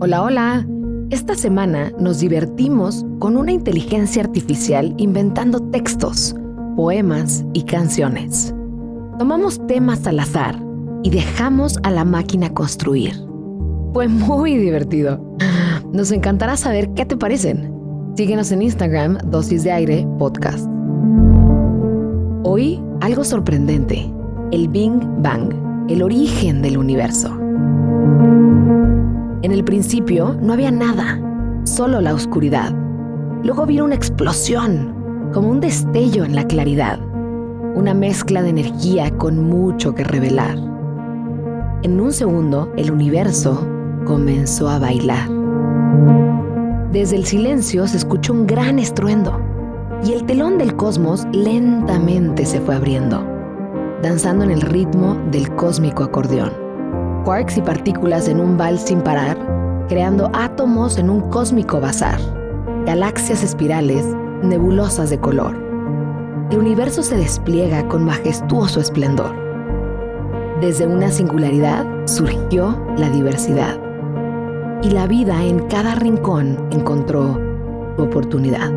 Hola, hola. Esta semana nos divertimos con una inteligencia artificial inventando textos, poemas y canciones. Tomamos temas al azar y dejamos a la máquina construir. Fue muy divertido. Nos encantará saber qué te parecen. Síguenos en Instagram, Dosis de Aire Podcast. Hoy, algo sorprendente. El Big Bang, el origen del universo. En el principio no había nada, solo la oscuridad. Luego vino una explosión, como un destello en la claridad. Una mezcla de energía con mucho que revelar. En un segundo, el universo comenzó a bailar. Desde el silencio se escuchó un gran estruendo y el telón del cosmos lentamente se fue abriendo, danzando en el ritmo del cósmico acordeón. Quarks y partículas en un vals sin parar, creando átomos en un cósmico bazar, galaxias espirales, nebulosas de color. El universo se despliega con majestuoso esplendor. Desde una singularidad surgió la diversidad y la vida en cada rincón encontró oportunidad.